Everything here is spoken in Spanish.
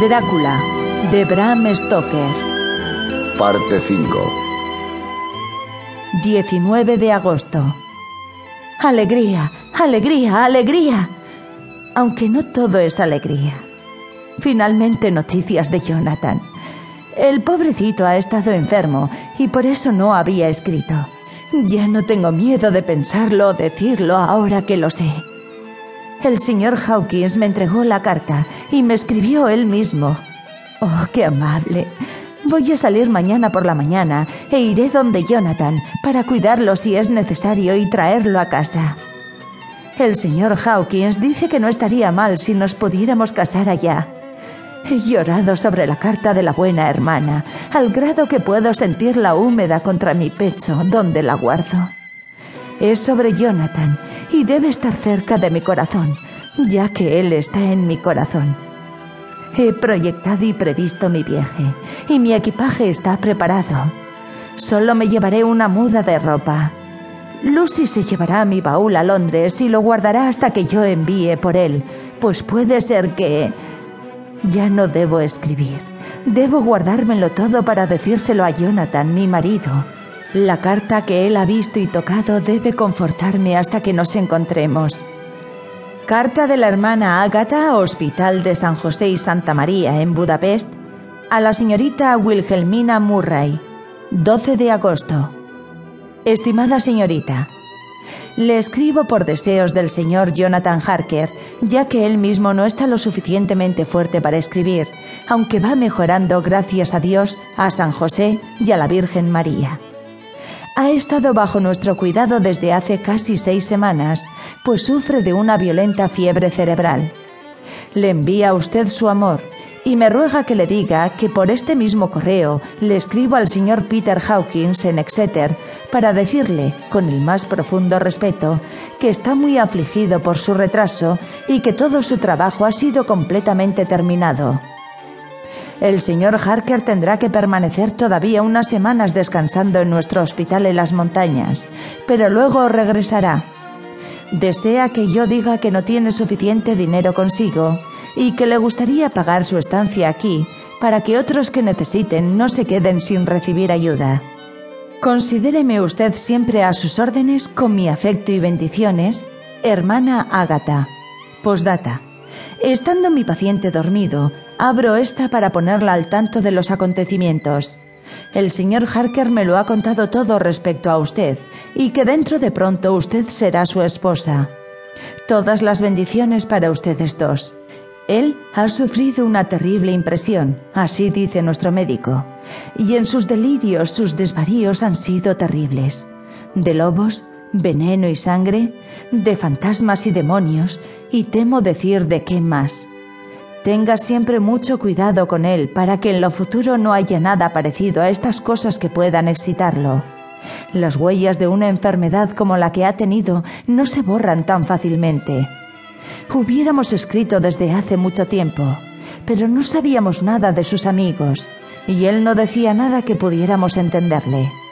Drácula, de Bram Stoker. Parte 5. 19 de agosto. Alegría, alegría, alegría. Aunque no todo es alegría. Finalmente noticias de Jonathan. El pobrecito ha estado enfermo y por eso no había escrito. Ya no tengo miedo de pensarlo o decirlo ahora que lo sé. El señor Hawkins me entregó la carta y me escribió él mismo. Oh, qué amable. Voy a salir mañana por la mañana e iré donde Jonathan para cuidarlo si es necesario y traerlo a casa. El señor Hawkins dice que no estaría mal si nos pudiéramos casar allá. He llorado sobre la carta de la buena hermana, al grado que puedo sentirla húmeda contra mi pecho, donde la guardo. Es sobre Jonathan y debe estar cerca de mi corazón, ya que él está en mi corazón. He proyectado y previsto mi viaje, y mi equipaje está preparado. Solo me llevaré una muda de ropa. Lucy se llevará mi baúl a Londres y lo guardará hasta que yo envíe por él, pues puede ser que... Ya no debo escribir. Debo guardármelo todo para decírselo a Jonathan, mi marido. La carta que él ha visto y tocado debe confortarme hasta que nos encontremos. Carta de la hermana Ágata, Hospital de San José y Santa María, en Budapest, a la señorita Wilhelmina Murray, 12 de agosto. Estimada señorita, le escribo por deseos del señor Jonathan Harker, ya que él mismo no está lo suficientemente fuerte para escribir, aunque va mejorando gracias a Dios, a San José y a la Virgen María. Ha estado bajo nuestro cuidado desde hace casi seis semanas, pues sufre de una violenta fiebre cerebral. Le envía a usted su amor y me ruega que le diga que por este mismo correo le escribo al señor Peter Hawkins en Exeter para decirle, con el más profundo respeto, que está muy afligido por su retraso y que todo su trabajo ha sido completamente terminado. El señor Harker tendrá que permanecer todavía unas semanas descansando en nuestro hospital en las montañas, pero luego regresará. Desea que yo diga que no tiene suficiente dinero consigo y que le gustaría pagar su estancia aquí para que otros que necesiten no se queden sin recibir ayuda. Considéreme usted siempre a sus órdenes con mi afecto y bendiciones, hermana Ágata. Postdata. Estando mi paciente dormido, abro esta para ponerla al tanto de los acontecimientos. El señor Harker me lo ha contado todo respecto a usted y que dentro de pronto usted será su esposa. Todas las bendiciones para ustedes dos. Él ha sufrido una terrible impresión, así dice nuestro médico, y en sus delirios sus desvaríos han sido terribles. De lobos, veneno y sangre, de fantasmas y demonios, y temo decir de qué más. Tenga siempre mucho cuidado con él para que en lo futuro no haya nada parecido a estas cosas que puedan excitarlo. Las huellas de una enfermedad como la que ha tenido no se borran tan fácilmente. Hubiéramos escrito desde hace mucho tiempo, pero no sabíamos nada de sus amigos, y él no decía nada que pudiéramos entenderle.